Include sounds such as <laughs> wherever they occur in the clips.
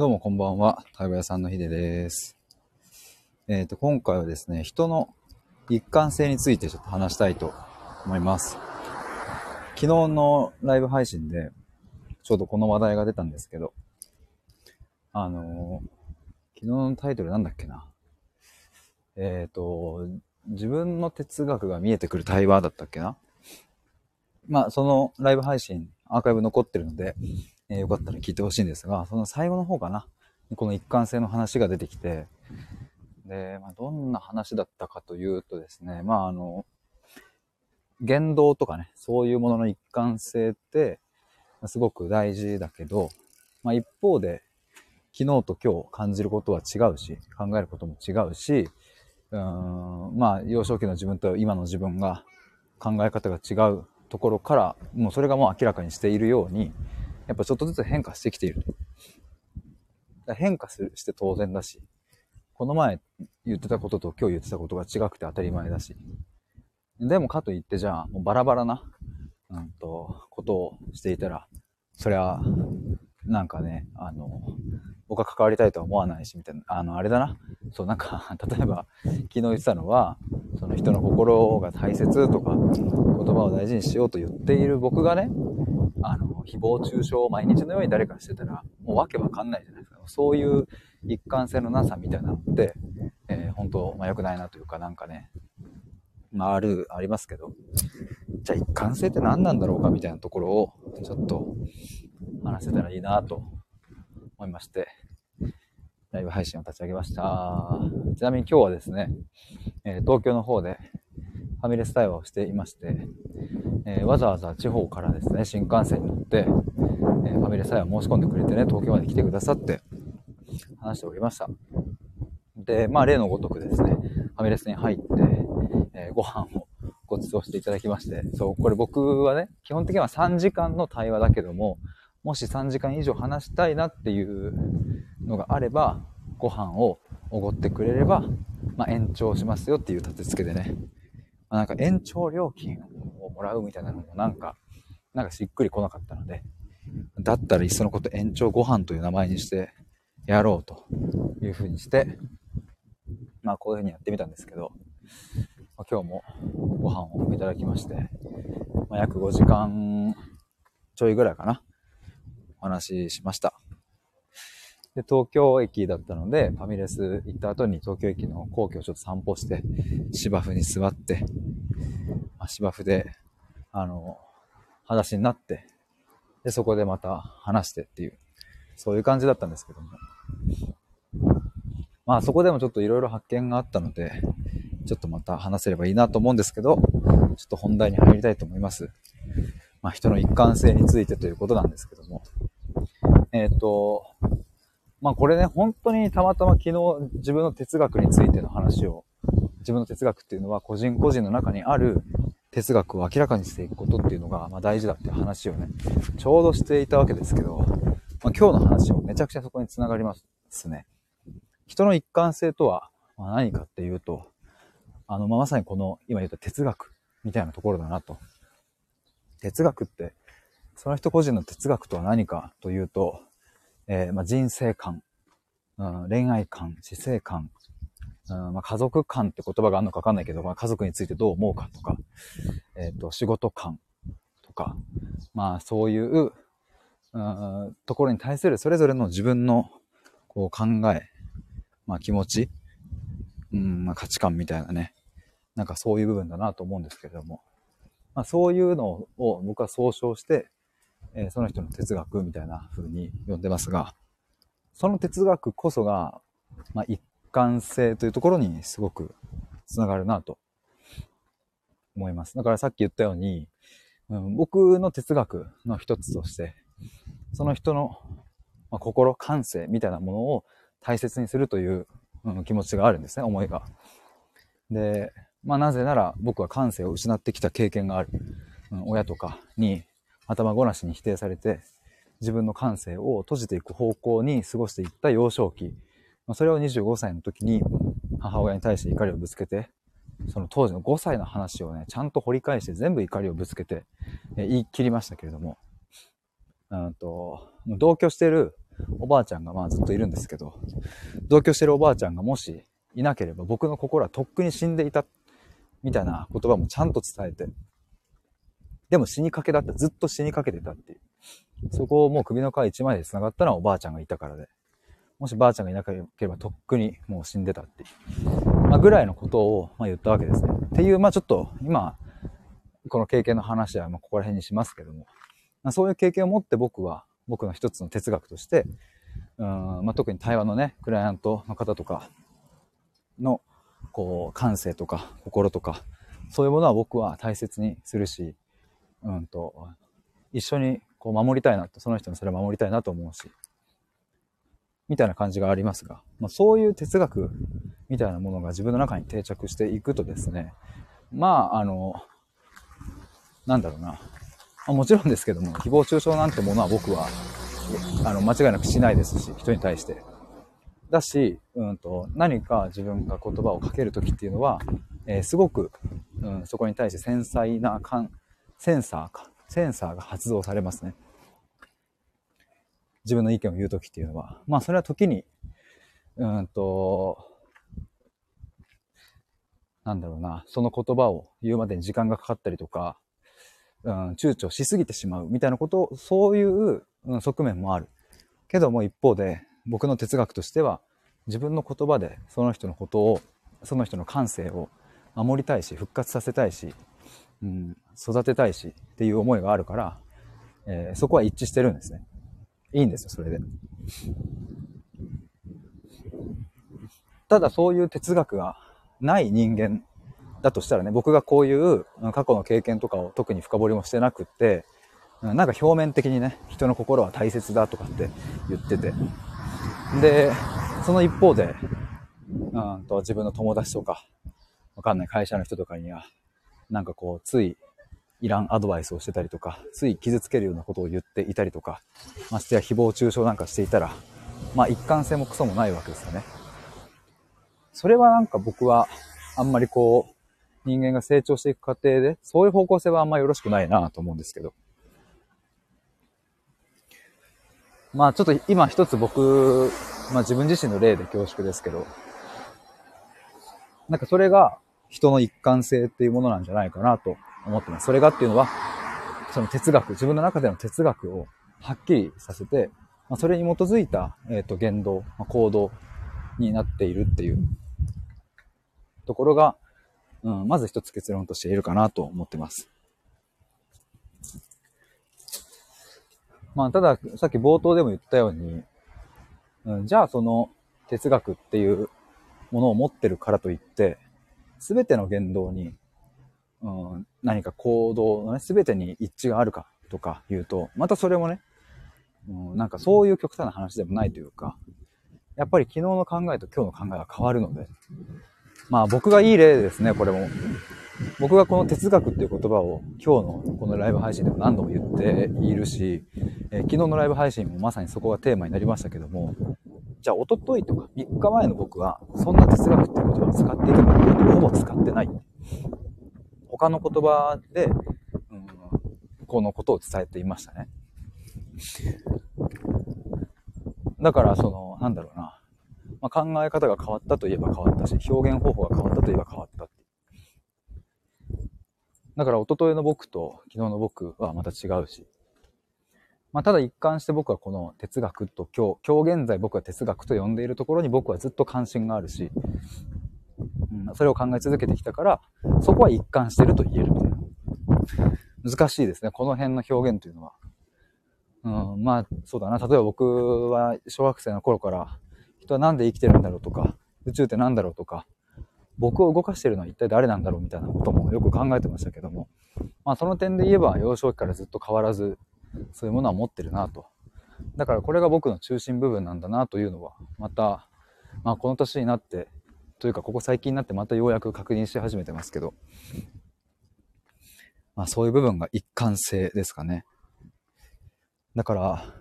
どうもこんばんは。太鼓屋さんのひでです。えっ、と、今回はですね、人の一貫性についてちょっと話したいと思います。昨日のライブ配信で、ちょうどこの話題が出たんですけど、あのー昨日のタイトルなんだっけな。えっ、と、自分の哲学が見えてくる対話だったっけな。まあ、そのライブ配信、アーカイブ残ってるので、えーよかったら聞いてほしいんですが、その最後の方かな。この一貫性の話が出てきて、で、まあ、どんな話だったかというとですね、まあ、あの、言動とかね、そういうものの一貫性って、すごく大事だけど、まあ、一方で、昨日と今日感じることは違うし、考えることも違うし、うーん、まあ、幼少期の自分と今の自分が考え方が違うところから、もうそれがもう明らかにしているように、やっぱちょっとずつ変化してきていると。変化するして当然だし、この前言ってたことと今日言ってたことが違くて当たり前だし。でもかといってじゃあ、もうバラバラな、うんと、ことをしていたら、そりゃ、なんかね、あの、僕は関わりたいとは思わないし、みたいな、あの、あれだな。そう、なんか、<laughs> 例えば、昨日言ってたのは、その人の心が大切とか、言葉を大事にしようと言っている僕がね、あの、誹謗中傷を毎日のように誰かしてたら、もうわけわかんないじゃないですか。そういう一貫性のなさみたいなのって、えー本当、まあ良くないなというか、なんかね、まあある、ありますけど、じゃあ一貫性って何なんだろうかみたいなところを、ちょっと話せたらいいなと思いまして、ライブ配信を立ち上げました。ちなみに今日はですね、えー東京の方でファミレス対話をしていまして、えーわざわざ地方からですね、新幹線に乗って、えーファミレス対話申し込んでくれてね、東京まで来てくださって話しておりました。で、まあ例のごとくですね、ファミレスに入って、えーご飯をご馳走していただきまして、そう、これ僕はね、基本的には3時間の対話だけども、もし3時間以上話したいなっていうのがあれば、ご飯をおごってくれれば、まあ延長しますよっていう立て付けでね、まあなんか延長料金をもらうみたいなのもなんか、なんかしっくりこなかったので、だったらいっそのこと延長ご飯という名前にしてやろうというふうにして、まあこういうふうにやってみたんですけど、まあ、今日もご飯をいただきまして、まあ、約5時間ちょいぐらいかな、お話ししました。で、東京駅だったので、ファミレス行った後に東京駅の皇居をちょっと散歩して、芝生に座って、まあ、芝生で、あの、裸足になって、で、そこでまた話してっていう、そういう感じだったんですけども。まあそこでもちょっといろいろ発見があったので、ちょっとまた話せればいいなと思うんですけど、ちょっと本題に入りたいと思います。まあ人の一貫性についてということなんですけども。えっ、と、まあこれね、本当にたまたま昨日自分の哲学についての話を、自分の哲学っていうのは個人個人の中にある哲学を明らかにしていくことっていうのが、まあ、大事だっていう話をね、ちょうどしていたわけですけど、まあ、今日の話もめちゃくちゃそこに繋がりますね。人の一貫性とはま何かっていうと、あの、まあ、まさにこの今言った哲学みたいなところだなと。哲学って、その人個人の哲学とは何かというと、えーまあ、人生観、うん、恋愛観、死生観、うんまあ、家族観って言葉があるのかわかんないけど、まあ、家族についてどう思うかとか、えっ、と、仕事観とか、まあそういう、うん、ところに対するそれぞれの自分のこう考え、まあ気持ち、うん、まあ価値観みたいなね、なんかそういう部分だなと思うんですけれども、まあそういうのを僕は総称して、えーその人の哲学みたいな風に呼んでますが、その哲学こそが、まあ一貫性というところにすごくつながるなと思います。だからさっき言ったように、うん、僕の哲学の一つとして、その人の、まあ、心、感性みたいなものを大切にするという、うん、気持ちがあるんですね、思いが。で、まあなぜなら僕は感性を失ってきた経験がある。うん、親とかに頭ごなしに否定されて、自分の感性を閉じていく方向に過ごしていった幼少期。まそれを25歳の時に母親に対して怒りをぶつけて、その当時の5歳の話をね、ちゃんと掘り返して全部怒りをぶつけて、え言い切りましたけれども、うんと、同居してるおばあちゃんがまあずっといるんですけど、同居してるおばあちゃんがもしいなければ僕の心はとっくに死んでいた、みたいな言葉もちゃんと伝えて、でも死にかけだった。ずっと死にかけてたっていう。そこをもう首の皮一枚で繋がったのはおばあちゃんがいたからで。もしばあちゃんがいなければとっくにもう死んでたっていう。まあ、ぐらいのことを、まあ、言ったわけですね。っていう、まあちょっと今、この経験の話はまあここら辺にしますけども、まあ、そういう経験を持って僕は、僕の一つの哲学として、うんまあ、特に対話のね、クライアントの方とかの、こう、感性とか心とか、そういうものは僕は大切にするし、うんと、一緒にこう守りたいなと、その人のそれを守りたいなと思うし、みたいな感じがありますが、まあ、そういう哲学みたいなものが自分の中に定着していくとですね、まあ、あの、なんだろうな。まもちろんですけども、誹謗中傷なんてものは僕は、あの、間違いなくしないですし、人に対して。だし、うんと、何か自分が言葉をかけるときっていうのは、えー、すごく、うん、そこに対して繊細な感センサーか、センサーが発動されますね。自分の意見を言うときっていうのは。まあ、それは時に、うんと、なんだろうな、その言葉を言うまでに時間がかかったりとか、うん、躊躇しすぎてしまうみたいなことを、そういう、側面もある。けども一方で、僕の哲学としては、自分の言葉でその人のことを、その人の感性を守りたいし、復活させたいし、うん、育てたいしっていう思いがあるから、えー、そこは一致してるんですね。いいんですよ、それで。ただそういう哲学がない人間だとしたらね、僕がこういう過去の経験とかを特に深掘りもしてなくって、なんか表面的にね、人の心は大切だとかって言ってて。で、その一方で、うんと自分の友達とか、わかんない会社の人とかには、なんかこう、つい、いらんアドバイスをしてたりとか、つい傷つけるようなことを言っていたりとか、ましてや誹謗中傷なんかしていたら、まあ一貫性もクソもないわけですよね。それはなんか僕は、あんまりこう、人間が成長していく過程で、そういう方向性はあんまよろしくないなと思うんですけど。まあちょっと今一つ僕、まあ自分自身の例で恐縮ですけど、なんかそれが人の一貫性っていうものなんじゃないかなと思ってます。それがっていうのは、その哲学、自分の中での哲学をはっきりさせて、まあ、それに基づいた、えっ、ー、と言動、まあ、行動になっているっていうところが、うん、まず一つ結論としているかなと思ってます。まあ、ただ、さっき冒頭でも言ったように、うん、じゃあその哲学っていうものを持ってるからといって、すべての言動に、うん、何か行動のね、すべてに一致があるかとか言うと、またそれもね、うん、なんかそういう極端な話でもないというか、やっぱり昨日の考えと今日の考えは変わるので、まあ僕がいい例ですね、これも。僕がこの哲学っていう言葉を今日のこのライブ配信でも何度も言っているし、えー、昨日のライブ配信もまさにそこがテーマになりましたけども、じゃあ、おとといとか3日前の僕は、そんな哲学っていう言葉を使っていたかというと、ほぼ使ってない。他の言葉で、うん、このことを伝えていましたね。だから、その、なんだろうな。まあ、考え方が変わったといえば変わったし、表現方法が変わったといえば変わったっだから、おとといの僕と昨日の僕はまた違うし、まあ、ただ一貫して僕はこの哲学と今日、今日現在僕は哲学と呼んでいるところに僕はずっと関心があるし、うん、それを考え続けてきたから、そこは一貫してると言えるみたいな。難しいですね。この辺の表現というのは。うん、まあ、そうだな。例えば僕は小学生の頃から、人は何で生きてるんだろうとか、宇宙って何だろうとか、僕を動かしてるのは一体誰なんだろうみたいなこともよく考えてましたけども、まあその点で言えば幼少期からずっと変わらずそういうものは持ってるなと。だからこれが僕の中心部分なんだなというのは、また、まあこの年になって、というかここ最近になってまたようやく確認し始めてますけど、まあそういう部分が一貫性ですかね。だから、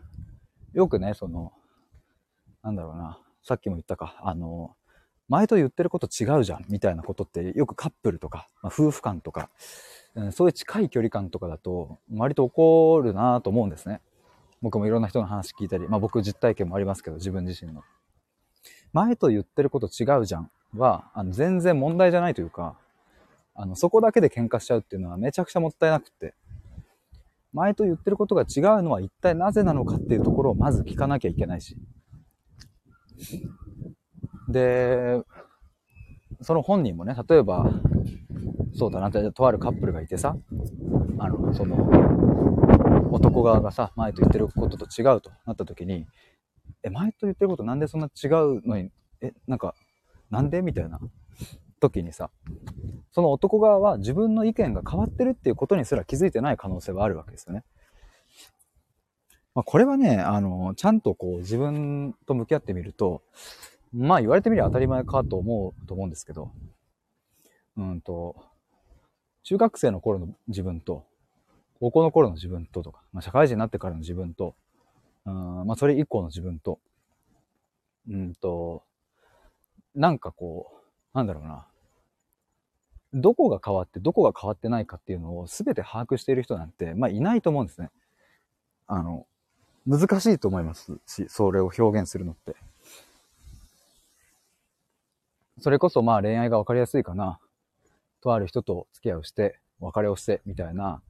よくね、その、なんだろうな、さっきも言ったか、あの、前と言ってること違うじゃん、みたいなことってよくカップルとか、まあ、夫婦間とか、うん、そういう近い距離感とかだと、割と怒るなと思うんですね。僕もいろんな人の話聞いたり、まあ僕実体験もありますけど、自分自身の。前と言ってること違うじゃんは、あの全然問題じゃないというか、あの、そこだけで喧嘩しちゃうっていうのはめちゃくちゃもったいなくって。前と言ってることが違うのは一体なぜなのかっていうところをまず聞かなきゃいけないし。で、その本人もね、例えば、そうだな、とあるカップルがいてさ、あの、その、男側がさ、前と言ってることと違うとなった時に、え、前と言ってることなんでそんな違うのに、え、なんか、なんで？みたいな時にさ、その男側は自分の意見が変わってるっていうことにすら気づいてない可能性はあるわけですよね。まあ、これはね、あの、ちゃんとこう自分と向き合ってみると、まあ言われてみれば当たり前かと思うと思うんですけど、うんと、中学生の頃の自分と、高校の頃の自分ととか、まあ、社会人になってからの自分と、うんまあそれ以降の自分と、うんと、なんかこう、なんだろうな、どこが変わってどこが変わってないかっていうのを全て把握している人なんて、まあいないと思うんですね。あの、難しいと思いますし、それを表現するのって。それこそまあ恋愛が分かりやすいかな。とある人と付き合いをして、別れをして、みたいな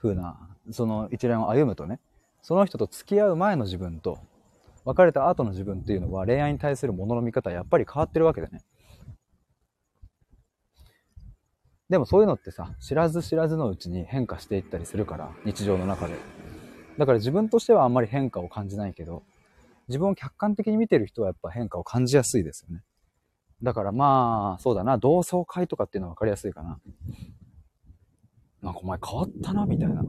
風な、その一連を歩むとね、その人と付き合う前の自分と、別れた後の自分っていうのは恋愛に対するものの見方はやっぱり変わってるわけだね。でもそういうのってさ、知らず知らずのうちに変化していったりするから、日常の中で。だから自分としてはあんまり変化を感じないけど、自分を客観的に見てる人はやっぱ変化を感じやすいですよね。だからまあ、そうだな、同窓会とかっていうのは分かりやすいかな。なんかお前変わったな、みたいな。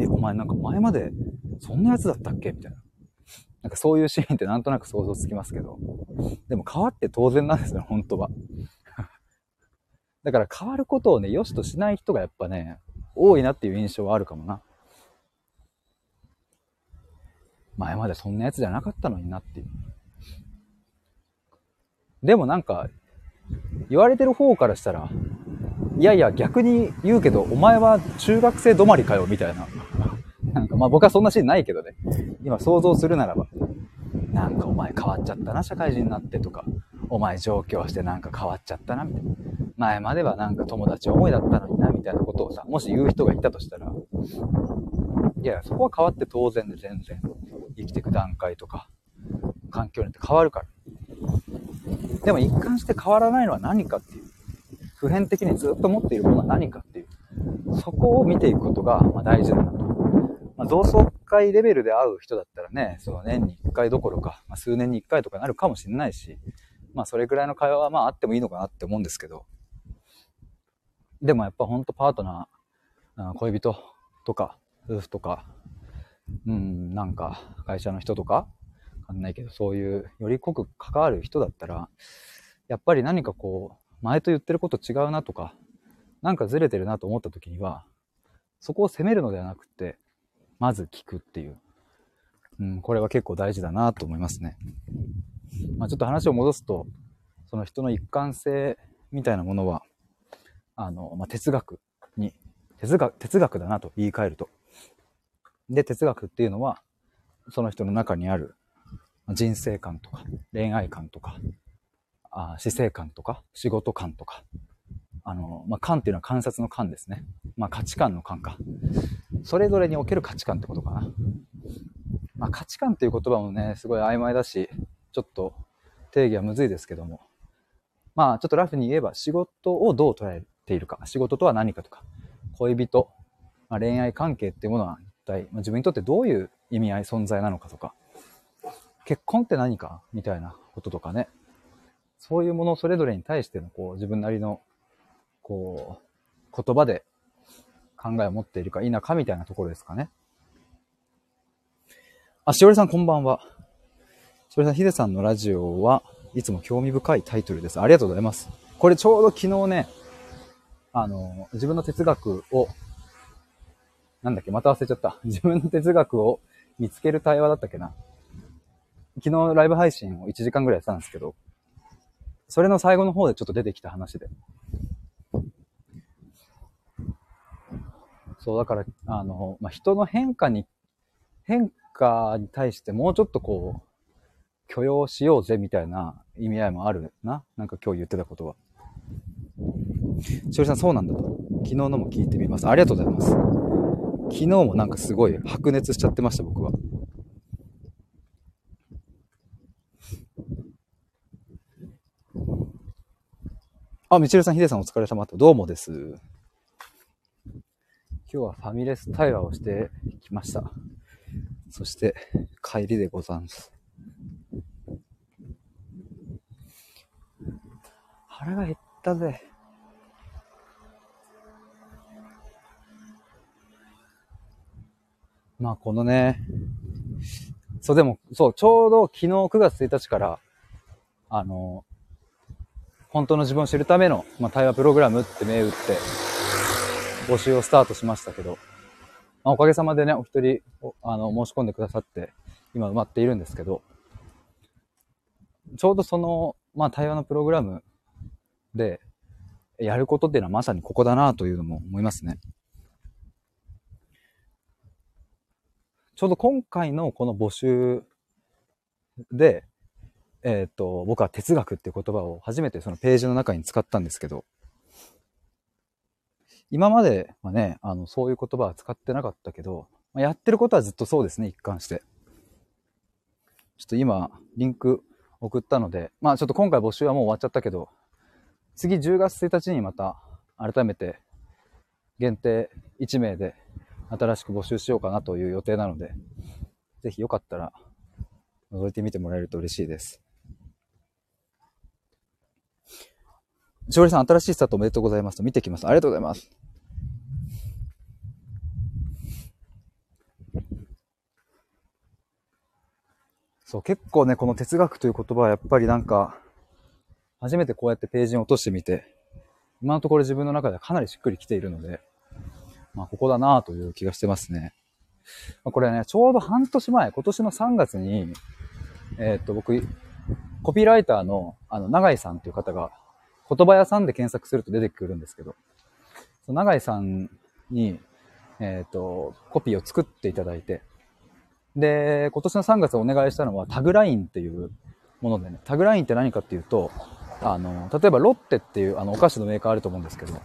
え、お前なんか前までそんなやつだったっけ？みたいな。なんかそういうシーンってなんとなく想像つきますけど。でも変わって当然なんですよ、本当は。<laughs> だから変わることをね、良しとしない人がやっぱね、多いなっていう印象はあるかもな。前までそんなやつじゃなかったのになっていう。でもなんか、言われてる方からしたら、いやいや、逆に言うけど、お前は中学生止まりかよ、みたいな。なんかまあ僕はそんなシーンないけどね。今想像するならば。なんかお前変わっちゃったな、社会人になってとか。お前上京してなんか変わっちゃったな、みたいな。前まではなんか友達思いだったのにな、みたいなことをさ、もし言う人がいたとしたら、いや、そこは変わって当然で全然。生きていく段階とか、環境によって変わるから。でも一貫して変わらないのは何かっていう。普遍的にずっと持っているものは何かっていう。そこを見ていくことが大事だなと。まあ、同窓会レベルで会う人だっらね、その年に1回どころか、まあ、数年に1回とかなるかもしれないし、まあそれぐらいの会話はまああってもいいのかなって思うんですけど、でもやっぱほんとパートナー、恋人とか、夫婦とか、うん、なんか会社の人とか、わかんないけど、そういうより濃く関わる人だったら、やっぱり何かこう、前と言ってること違うなとか、なんかずれてるなと思った時には、そこを責めるのではなくて、まず聞くっていう。うん、これは結構大事だなと思いますね。まあ、ちょっと話を戻すと、その人の一貫性みたいなものは、あの、まあ、哲学に、哲学、哲学だなと言い換えると。で、哲学っていうのは、その人の中にある人生観とか、恋愛観とか、あ死生観とか、仕事観とか、あの、まあ、観っていうのは観察の観ですね。まあ、価値観の観か。それぞれにおける価値観ってことかな。まあ、価値観っていう言葉もね、すごい曖昧だし、ちょっと定義はむずいですけども。まあ、ちょっとラフに言えば仕事をどう捉えているか。仕事とは何かとか。恋人、まあ、恋愛関係っていうものは一体、まあ、自分にとってどういう意味合い、存在なのかとか。結婚って何かみたいなこととかね。そういうものそれぞれに対してのこう自分なりのこう言葉で考えを持っているか否かみたいなところですかね。あ、しおりさんこんばんは。しおりさん、ヒデさんのラジオはいつも興味深いタイトルです。ありがとうございます。これちょうど昨日ね、あの、自分の哲学を、なんだっけ、また忘れちゃった。<laughs> 自分の哲学を見つける対話だったっけな。昨日ライブ配信を1時間ぐらいやってたんですけど、それの最後の方でちょっと出てきた話で。そう、だから、あの、まあ、人の変化に、変化に対してもうちょっとこう、許容しようぜみたいな意味合いもあるな。なんか今日言ってたことは。しおりさん、そうなんだと。昨日のも聞いてみます。ありがとうございます。昨日もなんかすごい白熱しちゃってました、僕は。あ、みちるさん、ひでさんお疲れ様と。どうもです。今日はファミレス対話をしてきました。そして、帰りでござんす。腹が減ったぜ。まあ、このね、そう、でも、そう、ちょうど昨日9月1日から、あの、本当の自分を知るための、まあ、対話プログラムって銘打って、募集をスタートしましたけど、まあ、おかげさまでね、お一人、あの、申し込んでくださって、今埋まっているんですけど、ちょうどその、まあ、対話のプログラムで、やることっていうのはまさにここだなというのも思いますね。ちょうど今回のこの募集で、えっ、ー、と、僕は哲学っていう言葉を初めてそのページの中に使ったんですけど、今まではね、あの、そういう言葉は使ってなかったけど、やってることはずっとそうですね、一貫して。ちょっと今、リンク送ったので、まあちょっと今回募集はもう終わっちゃったけど、次10月1日にまた改めて限定1名で新しく募集しようかなという予定なので、ぜひよかったら覗いてみてもらえると嬉しいです。しおりさん、新しいスタートおめでとうございます見てきます。ありがとうございます。そう、結構ね、この哲学という言葉はやっぱりなんか、初めてこうやってページに落としてみて、今のところ自分の中ではかなりしっくりきているので、まあ、ここだなという気がしてますね。まあ、これね、ちょうど半年前、今年の3月に、えー、っと、僕、コピーライターの、あの、長井さんという方が、言葉屋さんで検索すると出てくるんですけど、その長井さんに、えっ、ー、と、コピーを作っていただいて、で、今年の3月お願いしたのはタグラインっていうものでね、タグラインって何かっていうと、あの、例えばロッテっていうあのお菓子のメーカーあると思うんですけど、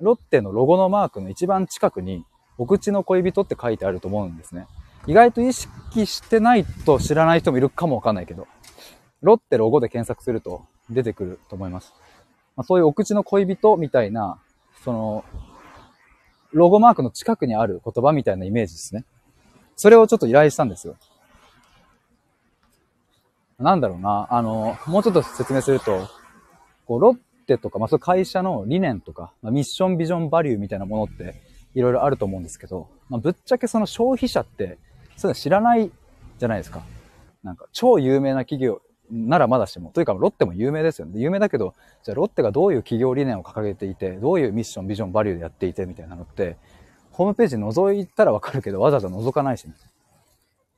ロッテのロゴのマークの一番近くに、お口の恋人って書いてあると思うんですね。意外と意識してないと知らない人もいるかもわかんないけど、ロッテロゴで検索すると出てくると思います。まあ、そういうお口の恋人みたいな、その、ロゴマークの近くにある言葉みたいなイメージですね。それをちょっと依頼したんですよ。なんだろうな、あの、もうちょっと説明すると、こう、ロッテとか、まあ、その会社の理念とか、まあ、ミッション、ビジョン、バリューみたいなものって、いろいろあると思うんですけど、まあ、ぶっちゃけその消費者って、そういうの知らないじゃないですか。なんか、超有名な企業、ならまだしても。というか、ロッテも有名ですよね。有名だけど、じゃあロッテがどういう企業理念を掲げていて、どういうミッション、ビジョン、バリューでやっていて、みたいなのって、ホームページ覗いたらわかるけど、わざわざ覗かないしね。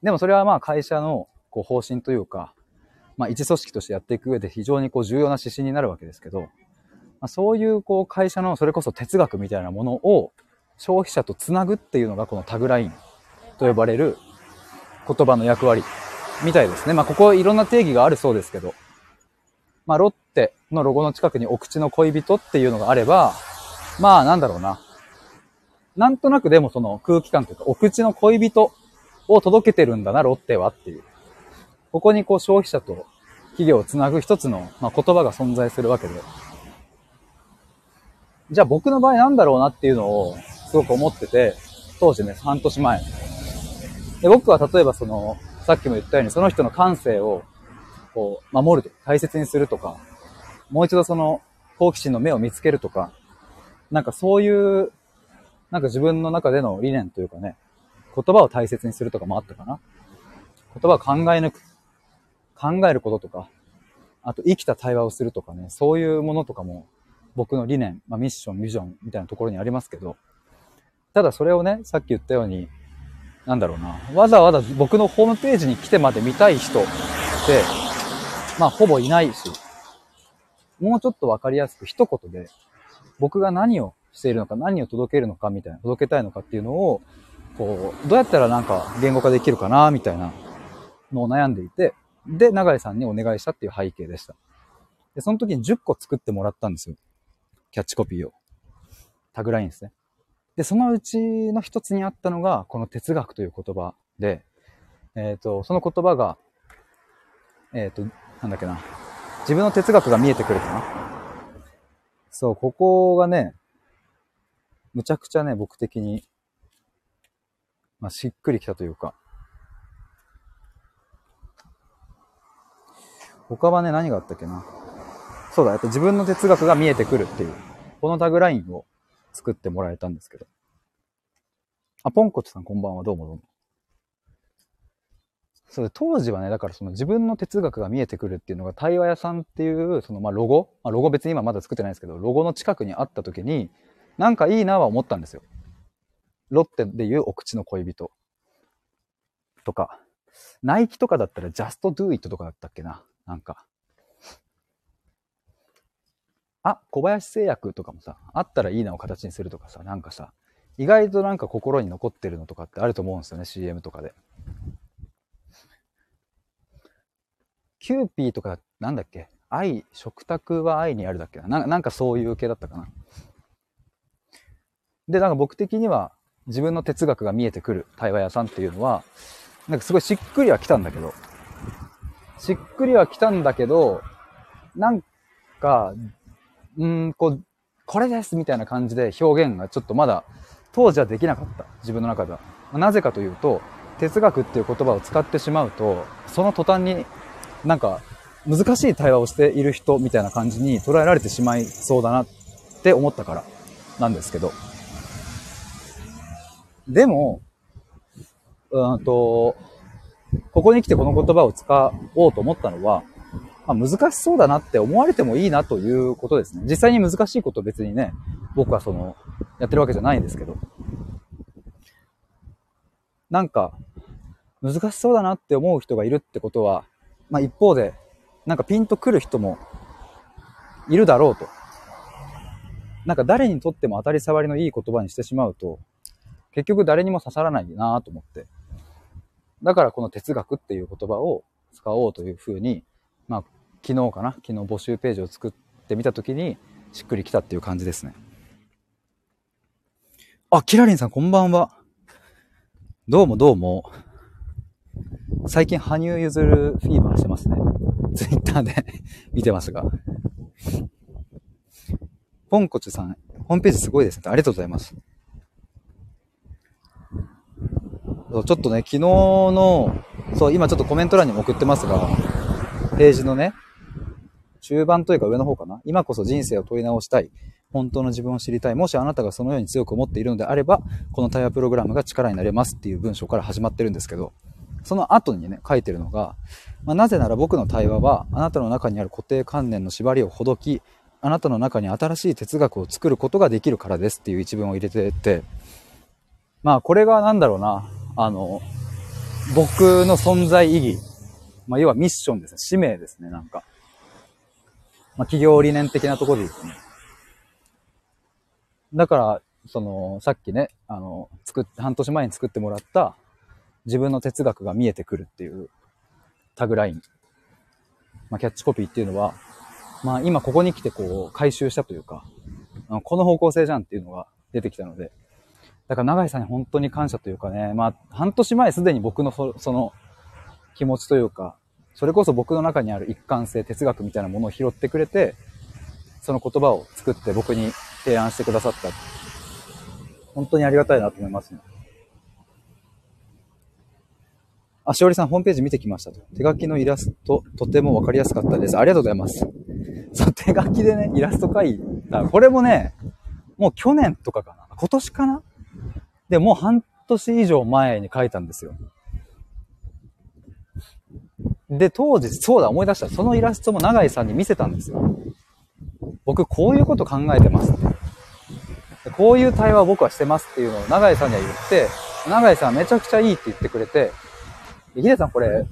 でもそれはまあ会社のこう方針というか、まあ一組織としてやっていく上で非常にこう重要な指針になるわけですけど、まあ、そういうこう会社のそれこそ哲学みたいなものを消費者とつなぐっていうのがこのタグラインと呼ばれる言葉の役割みたいですね。まあ、ここいろんな定義があるそうですけど、まあ、ロッテのロゴの近くにお口の恋人っていうのがあれば、まあ、なんだろうな。なんとなくでもその空気感というか、お口の恋人を届けてるんだな、ロッテはっていう。ここにこう消費者と企業をつなぐ一つの、ま、言葉が存在するわけで。じゃあ僕の場合なんだろうなっていうのをすごく思ってて、当時ね、半年前。で僕は例えばその、さっきも言ったように、その人の感性を、こう、守ると、大切にするとか、もう一度その、好奇心の目を見つけるとか、なんかそういう、なんか自分の中での理念というかね、言葉を大切にするとかもあったかな。言葉を考え抜く。考えることとか、あと生きた対話をするとかね、そういうものとかも僕の理念、まあ、ミッション、ビジョンみたいなところにありますけど、ただそれをね、さっき言ったように、なんだろうな、わざわざ僕のホームページに来てまで見たい人って、まあほぼいないし、もうちょっとわかりやすく一言で、僕が何をしているのか、何を届けるのかみたいな、届けたいのかっていうのを、こう、どうやったらなんか言語化できるかな、みたいなのを悩んでいて、で、永井さんにお願いしたっていう背景でした。で、その時に10個作ってもらったんですよ。キャッチコピーを。タグラインですね。で、そのうちの一つにあったのが、この哲学という言葉で、えっ、ー、と、その言葉が、えっ、ー、と、なんだっけな。自分の哲学が見えてくるかな。そう、ここがね、むちゃくちゃね、僕的に、まあ、しっくりきたというか。他はね、何があったっけな。そうだ、やっぱ自分の哲学が見えてくるっていう、このタグラインを作ってもらえたんですけど。あ、ポンコツさんこんばんは、どうもどうも。そうで、当時はね、だからその自分の哲学が見えてくるっていうのが、対話屋さんっていう、そのまあロゴ、まあ、ロゴ別に今まだ作ってないですけど、ロゴの近くにあった時に、なんかいいなは思ったんですよ。ロッテでいうお口の恋人。とか、ナイキとかだったら just do it とかだったっけな？なんか。あ、小林製薬とかもさ、あったらいいなを形にするとかさ、なんかさ、意外となんか心に残ってるのとかってあると思うんですよね、CM とかで。キューピーとか、なんだっけ？愛、食卓は愛にあるだっけな？なんかそういう系だったかな。で、なんか僕的には自分の哲学が見えてくる対話屋さんっていうのは、なんかすごいしっくりは来たんだけど、しっくりは来たんだけど、なんか、うん、こう、これですみたいな感じで表現がちょっとまだ当時はできなかった。自分の中では。なぜかというと、哲学っていう言葉を使ってしまうと、その途端になんか難しい対話をしている人みたいな感じに捉えられてしまいそうだなって思ったからなんですけど。でも、うんと、ここに来てこの言葉を使おうと思ったのは、まあ、難しそうだなって思われてもいいなということですね。実際に難しいこと別にね、僕はその、やってるわけじゃないんですけど。なんか、難しそうだなって思う人がいるってことは、まあ一方で、なんかピンとくる人もいるだろうと。なんか誰にとっても当たり障りのいい言葉にしてしまうと、結局誰にも刺さらないなと思って。だからこの哲学っていう言葉を使おうというふうに、まあ昨日かな？昨日募集ページを作ってみたときにしっくりきたっていう感じですね。あ、キラリンさんこんばんは。どうもどうも。最近、羽生結弦フィーバーしてますね。ツイッターで <laughs> 見てますが。ポンコツさん、ホームページすごいですね。ありがとうございます。ちょっとね、昨日の、そう、今ちょっとコメント欄にも送ってますが、ページのね、中盤というか上の方かな。今こそ人生を問い直したい。本当の自分を知りたい。もしあなたがそのように強く思っているのであれば、この対話プログラムが力になれますっていう文章から始まってるんですけど、その後にね、書いてるのが、まあ、なぜなら僕の対話は、あなたの中にある固定観念の縛りをほどき、あなたの中に新しい哲学を作ることができるからですっていう一文を入れてて、まあこれがなんだろうな、あの、僕の存在意義、まあ要はミッションですね、使命ですね、なんか。まあ企業理念的なところで言うとね。だから、その、さっきね、あの、作っ、半年前に作ってもらった、自分の哲学が見えてくるっていうタグライン、まあ、キャッチコピーっていうのは、まあ今ここに来てこう回収したというか、この方向性じゃんっていうのが出てきたので、だから永井さんに本当に感謝というかね、まあ半年前すでに僕のその気持ちというか、それこそ僕の中にある一貫性、哲学みたいなものを拾ってくれて、その言葉を作って僕に提案してくださった。本当にありがたいなと思いますね。あ、しおりさん、ホームページ見てきましたと。手書きのイラスト、とてもわかりやすかったです。ありがとうございます。そう、手書きでね、イラスト描いた。これもね、もう去年とかかな。今年かなで、もう半年以上前に描いたんですよ。で、当時、そうだ、思い出した。そのイラストも永井さんに見せたんですよ。僕、こういうこと考えてますって。こういう対話を僕はしてますっていうのを永井さんには言って、永井さんめちゃくちゃいいって言ってくれて、ヒデさんこれ、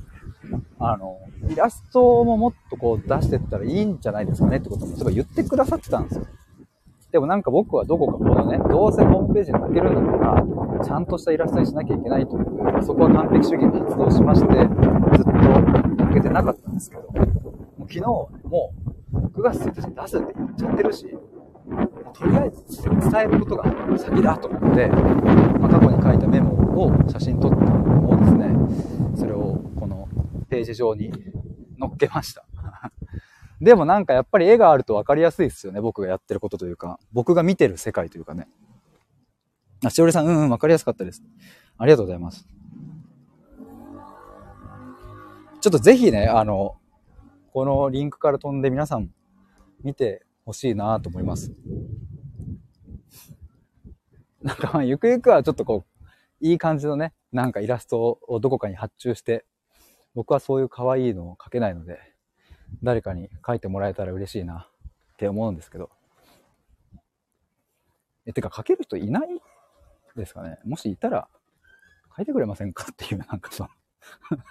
あの、イラストももっとこう出してったらいいんじゃないですかねってことも、そうい言ってくださってたんですよ。でもなんか僕はどこかこのね、どうせホームページに書けるんだったら、ちゃんとしたイラストにしなきゃいけないという、そこは完璧主義が発動しまして、ずっと書けてなかったんですけど、もう昨日もう9月1日に出すって言っちゃってるし、とりあえず伝えることが先だと思って、まあ、過去に書いたメモを写真撮ったのをですね、それをこのページ上に載っけました。でもなんかやっぱり絵があると分かりやすいですよね。僕がやってることというか、僕が見てる世界というかね。あ、しおりさん、うんうん、分かりやすかったです。ありがとうございます。ちょっとぜひね、あの、このリンクから飛んで皆さん見てほしいなと思います。なんかまあ、ゆくゆくはちょっとこう、いい感じのね、なんかイラストをどこかに発注して、僕はそういう可愛いのを描けないので、誰かに書いてもらえたら嬉しいなって思うんですけど。え、てか書ける人いないですかね？もしいたら書いてくれませんか？っていう、なんかその <laughs>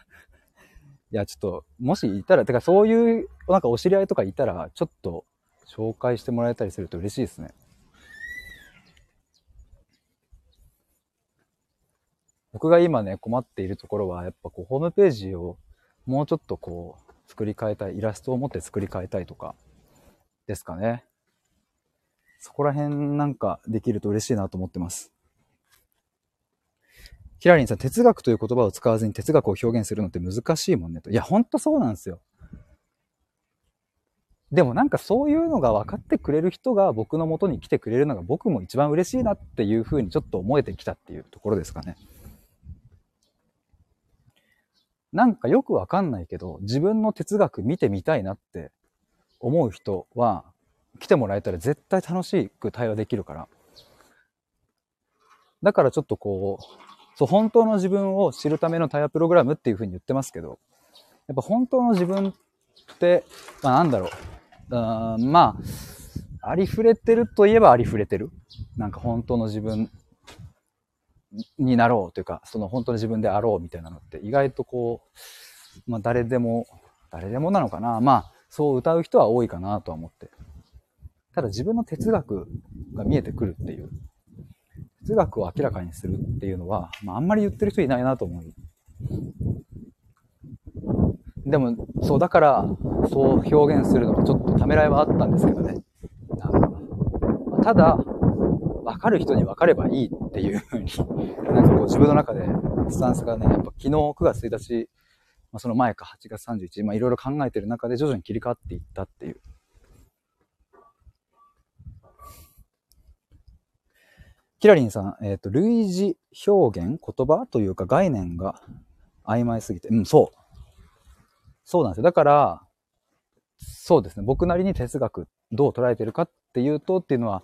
いや、ちょっと、もしいたら、てかそういう、なんかお知り合いとかいたら、ちょっと紹介してもらえたりすると嬉しいですね。僕が今ね、困っているところは、やっぱこう、ホームページをもうちょっとこう、作り変えたい、イラストを持って作り変えたいとか、ですかね。そこら辺なんかできると嬉しいなと思ってます。ヒラリンさん、哲学という言葉を使わずに哲学を表現するのって難しいもんねと。いや、ほんとそうなんですよ。でもなんかそういうのが分かってくれる人が僕の元に来てくれるのが僕も一番嬉しいなっていうふうにちょっと思えてきたっていうところですかね。なんかよくわかんないけど、自分の哲学見てみたいなって思う人は来てもらえたら絶対楽しく対話できるから。だからちょっとこう、そう、本当の自分を知るための対話プログラムっていうふうに言ってますけど、やっぱ本当の自分って、まあなんだろう。うんまあ、ありふれてるといえばありふれてる。なんか本当の自分になろうというか、その本当の自分であろうみたいなのって意外とこう、まあ誰でも、誰でもなのかな。まあ、そう歌う人は多いかなとは思って。ただ自分の哲学が見えてくるっていう。哲学を明らかにするっていうのは、まあ、あんまり言ってる人いないなと思う。でも、そう、だから、そう表現するのがちょっとためらいはあったんですけどね。ただ、分かる人に分かればいいっていうふうに、<laughs> なんかこう自分の中でスタンスがね、やっぱ昨日9月1日、まあ、その前か8月31日、まあいろいろ考えてる中で徐々に切り替わっていったっていう。キラリンさん、えっ、ー、と、類似表現、言葉というか概念が曖昧すぎて、うん、そう。そうなんですよ。だから、そうですね。僕なりに哲学、どう捉えてるかっていうとっていうのは、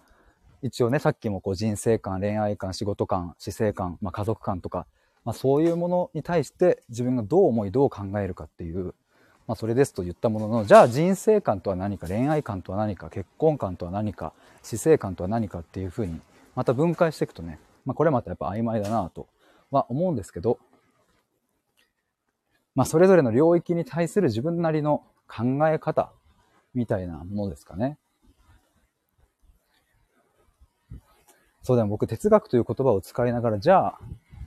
一応ね、さっきもこう人生観、恋愛観、仕事観、死生観、まあ、家族観とか、まあ、そういうものに対して自分がどう思い、どう考えるかっていう、まあ、それですと言ったものの、じゃあ人生観とは何か、恋愛観とは何か、結婚観とは何か、死生観とは何かっていうふうに、また分解していくとね、まあ、これまたやっぱ曖昧だなとは思うんですけど、まあ、それぞれの領域に対する自分なりの考え方みたいなものですかね。そうだよ、僕哲学という言葉を使いながら、じゃあ、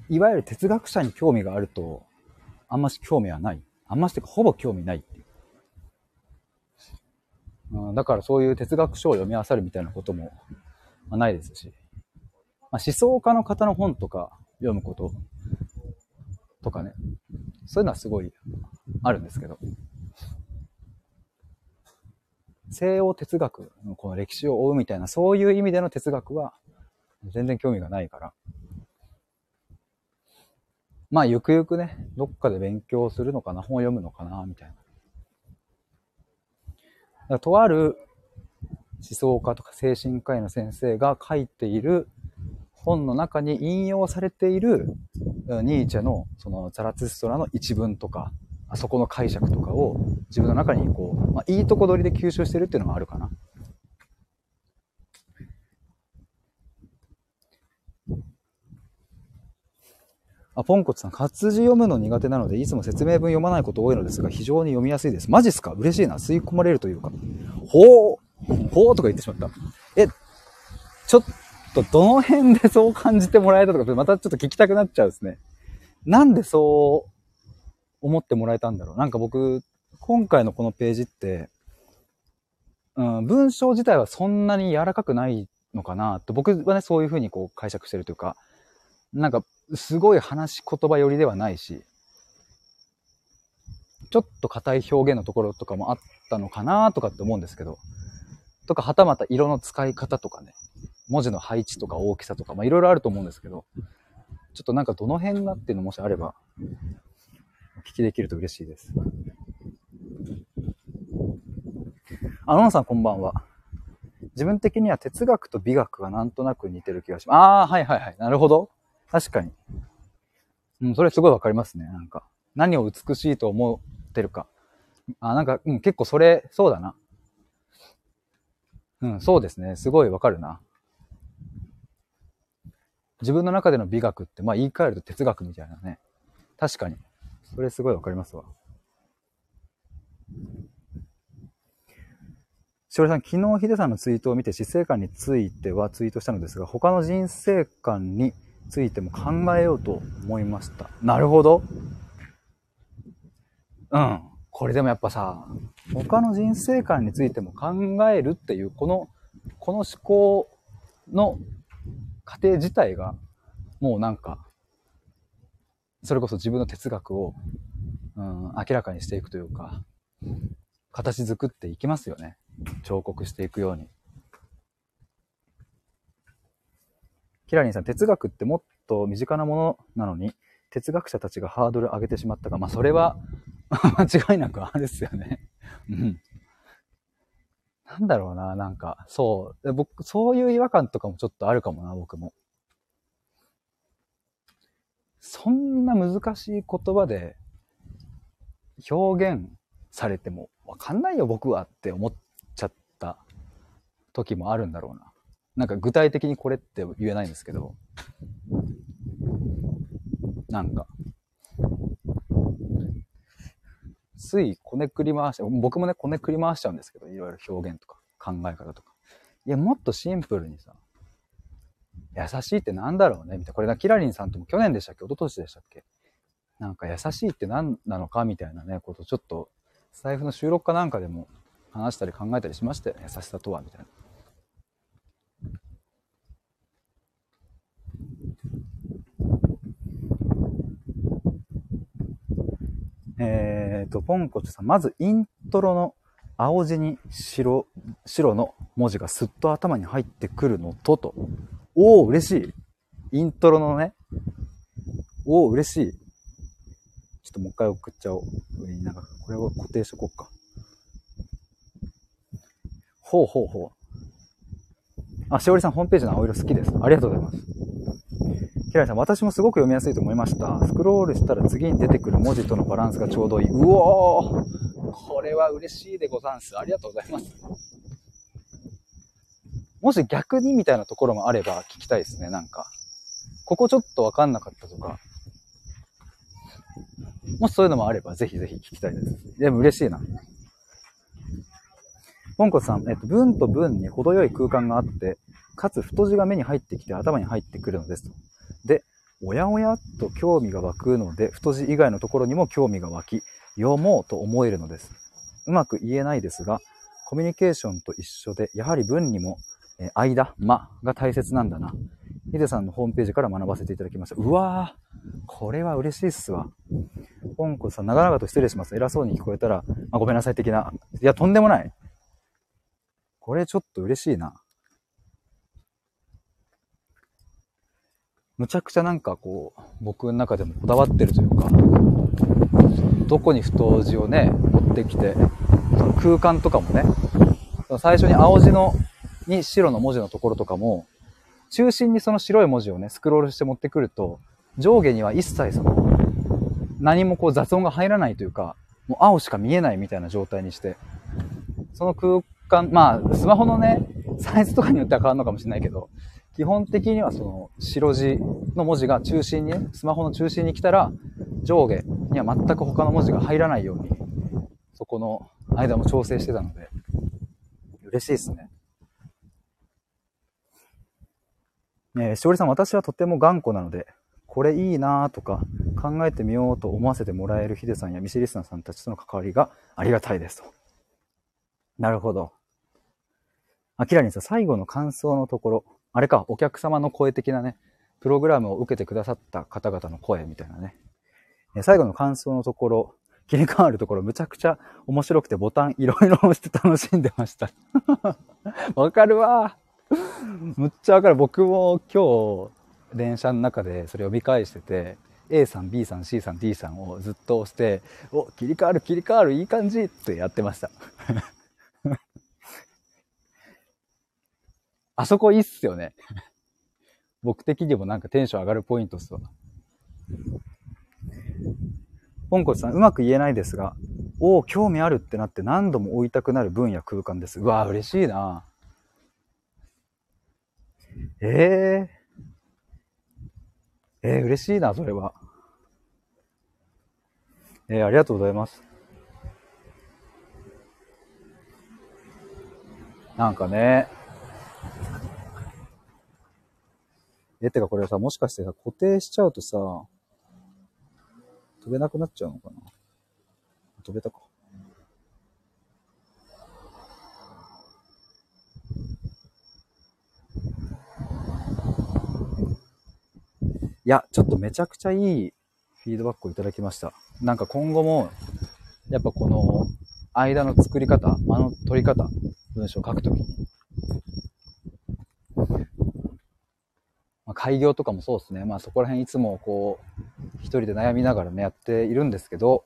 いわゆる哲学者に興味があると、あんまし興味はない。あんましてか、ほぼ興味ないっていう。うん、だからそういう哲学書を読み漁るみたいなことも、ないですし、まあ、思想家の方の本とか読むこととかね、そういうのはすごいあるんですけど、西洋哲学のこの歴史を追うみたいな、そういう意味での哲学は、全然興味がないから。まあ、ゆくゆくね、どっかで勉強するのかな、本を読むのかな、みたいな。だとある思想家とか精神科医の先生が書いている本の中に引用されているニーチェのそのザラツストラの一文とか、あそこの解釈とかを自分の中にこう、まあ、いいとこ取りで吸収してるっていうのがあるかな。あ、ポンコツさん、活字読むの苦手なので、いつも説明文読まないこと多いのですが、非常に読みやすいです。マジっすか？嬉しいな。吸い込まれるというか。ほうほうとか言ってしまった。え、ちょっとどの辺でそう感じてもらえたとか、またちょっと聞きたくなっちゃうですね。なんでそう思ってもらえたんだろう。なんか僕、今回のこのページって、うん、文章自体はそんなに柔らかくないのかなと、僕はね、そういうふうにこう解釈してるというか、なんか、すごい話し言葉寄りではないし、ちょっと硬い表現のところとかもあったのかなとかって思うんですけど、とか、はたまた色の使い方とかね、文字の配置とか大きさとか、まあいろいろあると思うんですけど、ちょっとなんかどの辺がっていうのもしあれば、お聞きできると嬉しいです。あ、のんさんこんばんは。自分的には哲学と美学がなんとなく似てる気がします。ああ、はいはいはい。なるほど。確かに。うん、それすごいわかりますね。なんか。何を美しいと思ってるか。あ、なんか、うん、結構それ、そうだな。うん、そうですね。すごいわかるな。自分の中での美学って、まあ言い換えると哲学みたいなね。確かに。それすごいわかりますわ。しおりさん、昨日ヒデさんのツイートを見て死生観についてはツイートしたのですが、他の人生観についても考えようと思いました。なるほど。うん。これでもやっぱさ、他の人生観についても考えるっていう、この、この思考の過程自体が、もうなんか、それこそ自分の哲学を、うん、明らかにしていくというか、形作っていきますよね。彫刻していくように。キラリンさん、哲学ってもっと身近なものなのに、哲学者たちがハードル上げてしまったが、まあそれは <laughs> 間違いなくあれですよね。<laughs> うん。なんだろうな、なんか、そう。僕、そういう違和感とかもちょっとあるかもな、僕も。そんな難しい言葉で表現されてもわかんないよ、僕はって思っちゃった時もあるんだろうな。なんか具体的にこれって言えないんですけど、なんか、ついこねくり回して、僕もね、こねくり回しちゃうんですけど、いろいろ表現とか考え方とか。いや、もっとシンプルにさ、優しいってなんだろうねみたいな。これがキラリンさんとも去年でしたっけ？一昨年でしたっけ？なんか優しいって何なのかみたいなね、ことちょっと、財布の収録かなんかでも話したり考えたりしましたよね。優しさとは、みたいな。えーと、ポンコチさん、まずイントロの青字に白、白の文字がすっと頭に入ってくるのと、と。おお、嬉しい。イントロのね。おお、嬉しい。ちょっともう一回送っちゃおう。上になんか、これを固定しとこうか。ほうほうほう。あ、しおりさん、ホームページの青色好きです。ありがとうございます。キラリさん、私もすごく読みやすいと思いました。スクロールしたら次に出てくる文字とのバランスがちょうどいい。うおーこれは嬉しいでござんす。ありがとうございます。もし逆にみたいなところもあれば聞きたいですね、なんか。ここちょっとわかんなかったとか。もしそういうのもあれば、ぜひぜひ聞きたいです。でも嬉しいな。ポンコツさん、えっと、文と文に程よい空間があって、かつ太字が目に入ってきて頭に入ってくるのですと。で、おやおやと興味が湧くので、太字以外のところにも興味が湧き、読もうと思えるのです。うまく言えないですが、コミュニケーションと一緒で、やはり文にも、え間、間が大切なんだな。ヒデさんのホームページから学ばせていただきました。うわぁ、これは嬉しいっすわ。ポンコツさん、長々と失礼します。偉そうに聞こえたら、まあ、ごめんなさい的な。いや、とんでもない。これちょっと嬉しいな。むちゃくちゃなんかこう、僕の中でもこだわってるというか、どこに太字をね、持ってきて、その空間とかもね、最初に青字の、に白の文字のところとかも、中心にその白い文字をね、スクロールして持ってくると、上下には一切その、何もこう雑音が入らないというか、もう青しか見えないみたいな状態にして、その空まあ、スマホのね、サイズとかによっては変わるのかもしれないけど、基本的にはその白字の文字が中心に、スマホの中心に来たら、上下には全く他の文字が入らないように、そこの間も調整してたので、嬉しいですね。えー、しおりさん、私はとても頑固なので、これいいなぁとか考えてみようと思わせてもらえるヒデさんやミシリスナーさんたちとの関わりがありがたいですと。なるほど。あきらりんさ、最後の感想のところ、あれか、お客様の声的なね、プログラムを受けてくださった方々の声みたいなね。最後の感想のところ、切り替わるところ、むちゃくちゃ面白くてボタンいろいろ押して楽しんでました。<laughs> わかるわ。むっちゃわかる。僕も今日、電車の中でそれを見返してて、A さん、B さん、C さん、D さんをずっと押して、お、切り替わる、切り替わる、いい感じってやってました。あそこいいっすよね。<laughs> 僕的にもなんかテンション上がるポイントっすわ。ポンコツさん、うまく言えないですが、おお、興味あるってなって何度も追いたくなる分野空間です。うわ嬉しいなええーえー、嬉しいな、それは。えー、ありがとうございます。なんかね。え、てかこれさ、もしかしてさ、固定しちゃうとさ、飛べなくなっちゃうのかな？飛べたか。いや、ちょっとめちゃくちゃいいフィードバックをいただきました。なんか今後も、やっぱこの間の作り方、間の取り方、文章を書くときに、まあ、開業とかもそうですね。まあそこら辺いつもこう、一人で悩みながらね、やっているんですけど、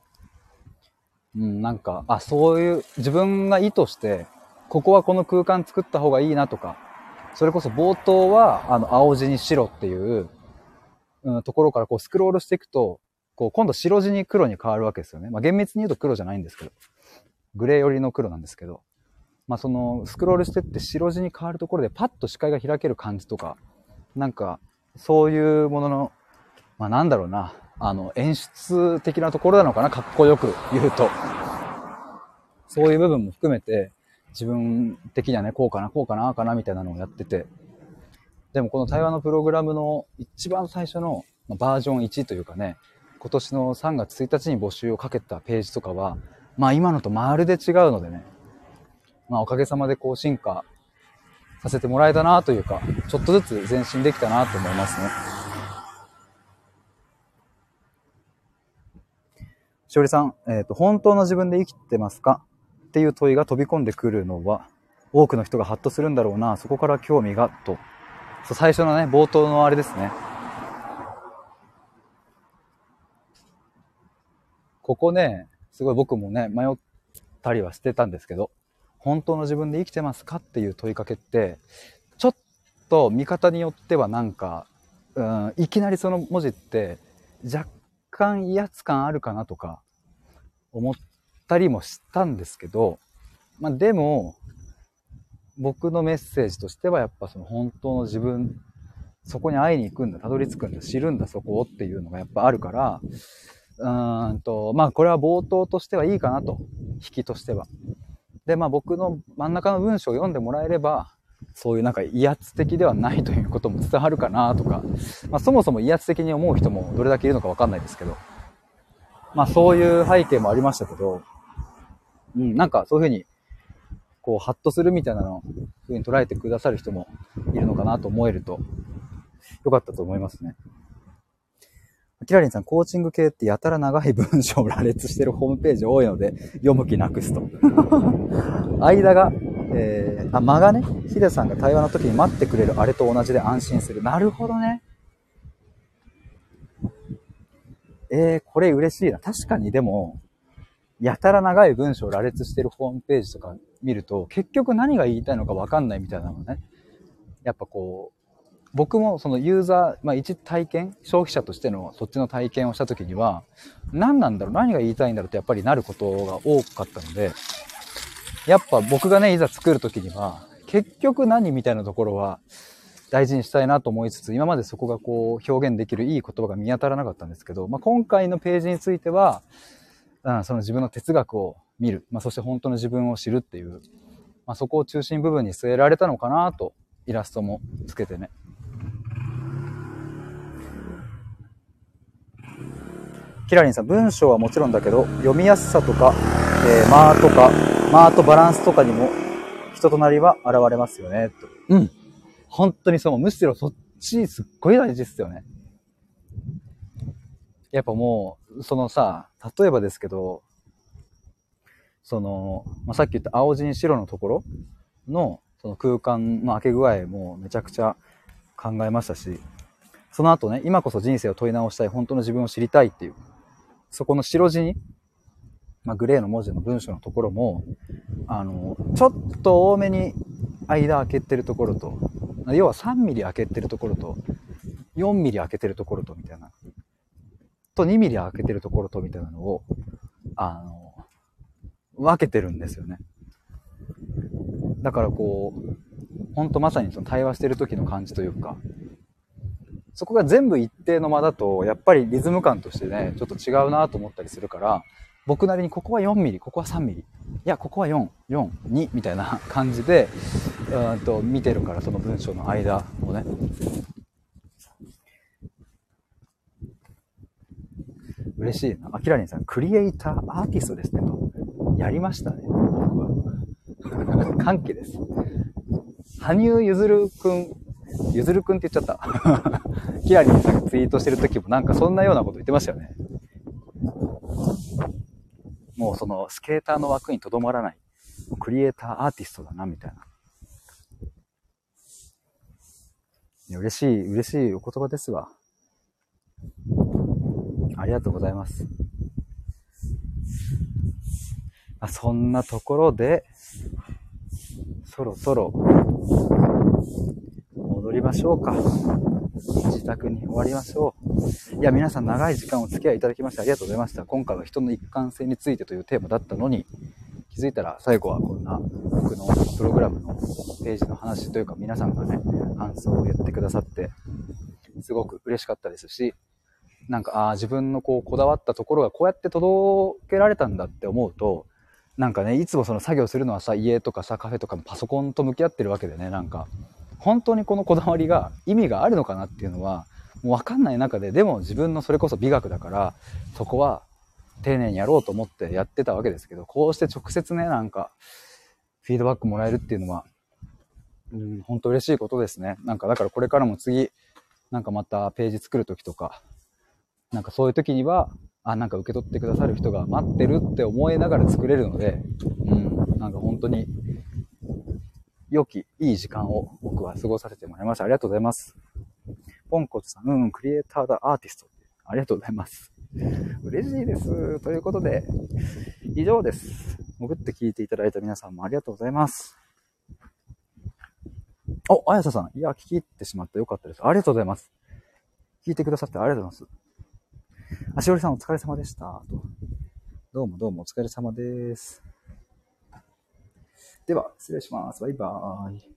うん、なんか、あ、そういう、自分が意図して、ここはこの空間作った方がいいなとか、それこそ冒頭は、あの、青地に白っていう、うん、ところからこうスクロールしていくと、こう今度白地に黒に変わるわけですよね。まあ厳密に言うと黒じゃないんですけど、グレー寄りの黒なんですけど、まあそのスクロールしてって白地に変わるところでパッと視界が開ける感じとか、なんかそういうものの、まあなんだろうな、あの演出的なところなのかな、かっこよく言うと。そういう部分も含めて、自分的にはね、こうかな、こうかな、ああかな、みたいなのをやってて、でもこの対話のプログラムの一番最初のバージョン1というかね、今年の3月1日に募集をかけたページとかは、まあ今のとまるで違うのでね、まあおかげさまでこう進化させてもらえたなというか、ちょっとずつ前進できたなと思いますね。しおりさん、えっ、ー、と、本当の自分で生きてますか？っていう問いが飛び込んでくるのは、多くの人がハッとするんだろうな、そこから興味が、とそう最初のね、冒頭のあれですね。ここね、すごい僕もね、迷ったりはしてたんですけど、本当の自分で生きてますかっていう問いかけって、ちょっと見方によってはなんか、うん、いきなりその文字って若干威圧感あるかなとか思ったりもしたんですけど、まあでも、僕のメッセージとしてはやっぱその本当の自分、そこに会いに行くんだ、たどり着くんだ、知るんだ、そこをっていうのがやっぱあるから、うーんと、まあこれは冒頭としてはいいかなと、引きとしては。で、まあ僕の真ん中の文章を読んでもらえれば、そういうなんか威圧的ではないということも伝わるかなとか、まあそもそも威圧的に思う人もどれだけいるのかわかんないですけど、まあそういう背景もありましたけど、うん、なんかそういうふうにこう、ハッとするみたいなのを、ふうに捉えてくださる人もいるのかなと思えると、よかったと思いますね。キラリンさん、コーチング系ってやたら長い文章を羅列してるホームページ多いので、読む気なくすと。間が、えー、あ、間がね、ヒデさんが対話の時に待ってくれるあれと同じで安心する。なるほどね。えー、これ嬉しいな。確かにでも、やたら長い文章を羅列してるホームページとか見ると、結局何が言いたいのかわかんないみたいなのね。やっぱこう、僕もそのユーザー、まあ一体験、消費者としてのそっちの体験をした時には、何なんだろう、何が言いたいんだろうってやっぱりなることが多かったので、やっぱ僕がね、いざ作る時には、結局何みたいなところは大事にしたいなと思いつつ、今までそこがこう表現できるいい言葉が見当たらなかったんですけど、まあ今回のページについては、うん、その自分の哲学を見る、まあ、そして本当の自分を知るっていう、まあ、そこを中心部分に据えられたのかなと、イラストもつけてね。キラリンさん、文章はもちろんだけど、読みやすさとか、えー、間とか、間とバランスとかにも、人となりは現れますよね、と。うん。本当にそう、むしろそっちすっごい大事っすよね。やっぱもう、そのさ、例えばですけど、その、まあ、さっき言った青地に白のところの、その空間の開け具合もめちゃくちゃ考えましたし、その後ね、今こそ人生を問い直したい、本当の自分を知りたいっていう、そこの白地に、まあ、グレーの文字の文章のところも、あの、ちょっと多めに間開けてるところと、要は3ミリ開けてるところと、4ミリ開けてるところと、みたいな、と2ミリ開けてるところと、みたいなのを、あの、分けてるんですよね。だからこう、ほんとまさにその対話してる時の感じというか、そこが全部一定の間だと、やっぱりリズム感としてね、ちょっと違うなと思ったりするから、僕なりにここは4ミリ、ここは3ミリ、いや、ここは4、4、2みたいな <laughs> 感じで、うんと見てるから、その文章の間をね。嬉しいな。あきらりんさん、クリエイター、アーティストですね、と。やりましたね、僕は。<laughs> 歓喜です。羽生結弦くんゆずるくんって言っちゃった。<laughs> キラリンさんがツイートしてる時もなんかそんなようなこと言ってましたよね。もうそのスケーターの枠にとどまらない。クリエイターアーティストだな、みたいな。いや嬉しい、嬉しいお言葉ですわ。ありがとうございます。あそんなところで、そろそろりましょうか。自宅に終わりましょう。いや、皆さん長い時間お付き合いいただきましてありがとうございました。今回は人の一貫性についてというテーマだったのに、気づいたら最後はこんな僕のプログラムのページの話というか皆さんがね、感想を言ってくださって、すごく嬉しかったですし、なんか、ああ、自分のこう、こだわったところがこうやって届けられたんだって思うと、なんかね、いつもその作業するのはさ、家とかさ、カフェとかのパソコンと向き合ってるわけでね、なんか、本当にこのこだわりが意味があるのかなっていうのはもう分かんない中ででも自分のそれこそ美学だからそこは丁寧にやろうと思ってやってたわけですけどこうして直接ねなんかフィードバックもらえるっていうのはうん本当嬉しいことですね。なんかだからこれからも次なんかまたページ作る時とかなんかそういう時にはあなんか受け取ってくださる人が待ってるって思いながら作れるのでうんなんか本当に良き、いい時間を僕は過ごさせてもらいました。ありがとうございます。ポンコツさん、うん、クリエイターだ、アーティスト。ありがとうございます。嬉しいです。ということで、以上です。潜って聞いていただいた皆さんもありがとうございます。お、あやささん。いや、聞き入ってしまってよかったです。ありがとうございます。聞いてくださってありがとうございます。あしおりさんお疲れ様でした。どうもどうもお疲れ様です。では、失礼します。バイバーイ。